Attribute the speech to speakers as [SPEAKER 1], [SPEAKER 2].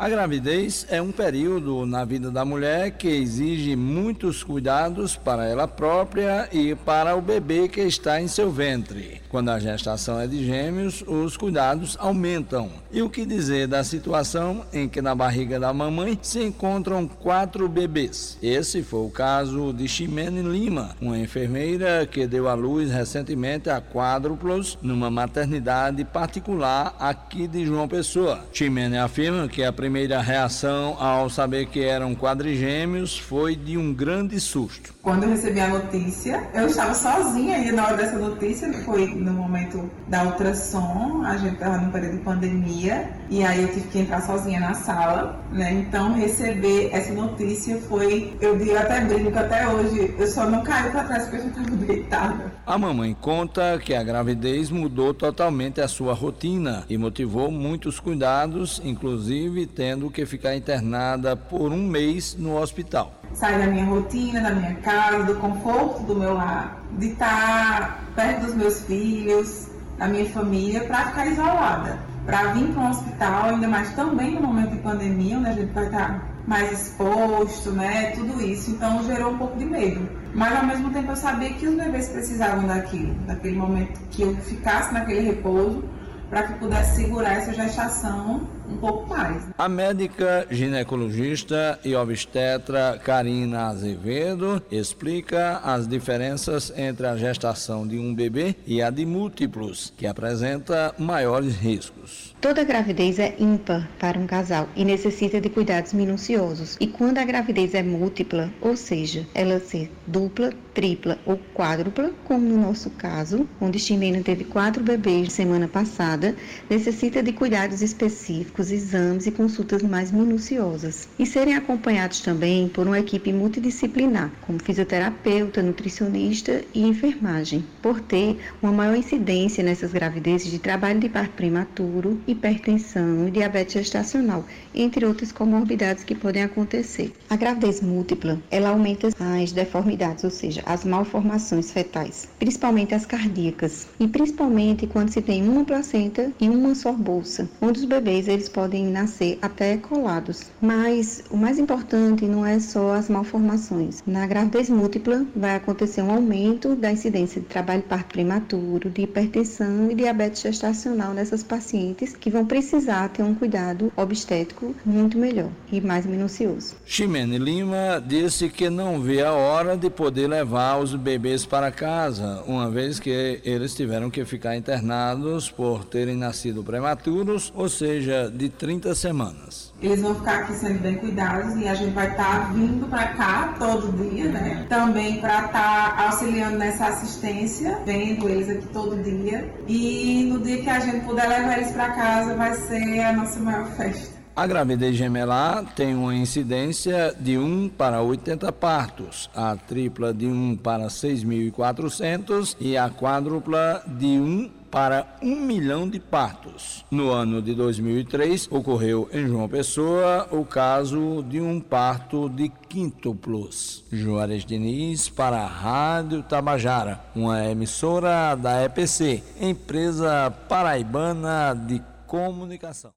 [SPEAKER 1] A gravidez é um período na vida da mulher que exige muitos cuidados para ela própria e para o bebê que está em seu ventre. Quando a gestação é de gêmeos, os cuidados aumentam. E o que dizer da situação em que na barriga da mamãe se encontram quatro bebês? Esse foi o caso de Ximene Lima, uma enfermeira que deu à luz recentemente a quádruplos numa maternidade particular aqui de João Pessoa. Ximene afirma que a primeira primeira reação ao saber que eram quadrigêmeos foi de um grande susto.
[SPEAKER 2] Quando eu recebi a notícia, eu estava sozinha e na hora dessa notícia, foi no momento da ultrassom, a gente estava no período de pandemia, e aí eu tive que entrar sozinha na sala, né? Então receber essa notícia foi, eu digo até brinco até hoje, eu só não caí para trás porque eu já estava deitada.
[SPEAKER 1] A mamãe conta que a gravidez mudou totalmente a sua rotina e motivou muitos cuidados, inclusive tendo que ficar internada por um mês no hospital.
[SPEAKER 2] Sair da minha rotina, da minha casa, do conforto do meu lar, de estar perto dos meus filhos, da minha família, para ficar isolada. Para vir para um hospital, ainda mais também no momento de pandemia, onde a gente vai estar mais exposto, né? Tudo isso. Então gerou um pouco de medo. Mas ao mesmo tempo eu sabia que os bebês precisavam daquilo, daquele momento que eu ficasse naquele repouso para que pudesse segurar essa gestação um pouco mais.
[SPEAKER 1] A médica ginecologista e obstetra Karina Azevedo explica as diferenças entre a gestação de um bebê e a de múltiplos, que apresenta maiores riscos.
[SPEAKER 3] Toda gravidez é ímpar para um casal e necessita de cuidados minuciosos. E quando a gravidez é múltipla, ou seja, ela ser dupla, tripla ou quádrupla, como no nosso caso, onde Ximena teve quatro bebês semana passada, necessita de cuidados específicos, exames e consultas mais minuciosas. E serem acompanhados também por uma equipe multidisciplinar, como fisioterapeuta, nutricionista e enfermagem, por ter uma maior incidência nessas gravidezes de trabalho de parto prematuro, hipertensão e diabetes gestacional, entre outras comorbidades que podem acontecer. A gravidez múltipla, ela aumenta as deformidades, ou seja, as malformações fetais, principalmente as cardíacas, e principalmente quando se tem uma placenta e uma só bolsa, onde os bebês eles podem nascer até colados. Mas o mais importante não é só as malformações. Na gravidez múltipla vai acontecer um aumento da incidência de trabalho parto prematuro, de hipertensão e diabetes gestacional nessas pacientes que vão precisar ter um cuidado obstétrico muito melhor e mais minucioso.
[SPEAKER 1] Ximene Lima disse que não vê a hora de poder levar os bebês para casa, uma vez que eles tiveram que ficar internados por terem nascido prematuros, ou seja, de 30 semanas.
[SPEAKER 2] Eles vão ficar aqui sendo bem cuidados e a gente vai estar tá vindo para cá todo dia, né? Também para estar tá auxiliando nessa assistência, vendo eles aqui todo dia. E no dia que a gente puder levar eles para casa, vai ser a nossa maior festa.
[SPEAKER 1] A gravidez gemelar tem uma incidência de 1 para 80 partos, a tripla de 1 para 6.400 e a quádrupla de 1 para 1 milhão de partos. No ano de 2003, ocorreu em João Pessoa o caso de um parto de quíntuplos. Juarez Diniz para a Rádio Tabajara, uma emissora da EPC, empresa paraibana de comunicação.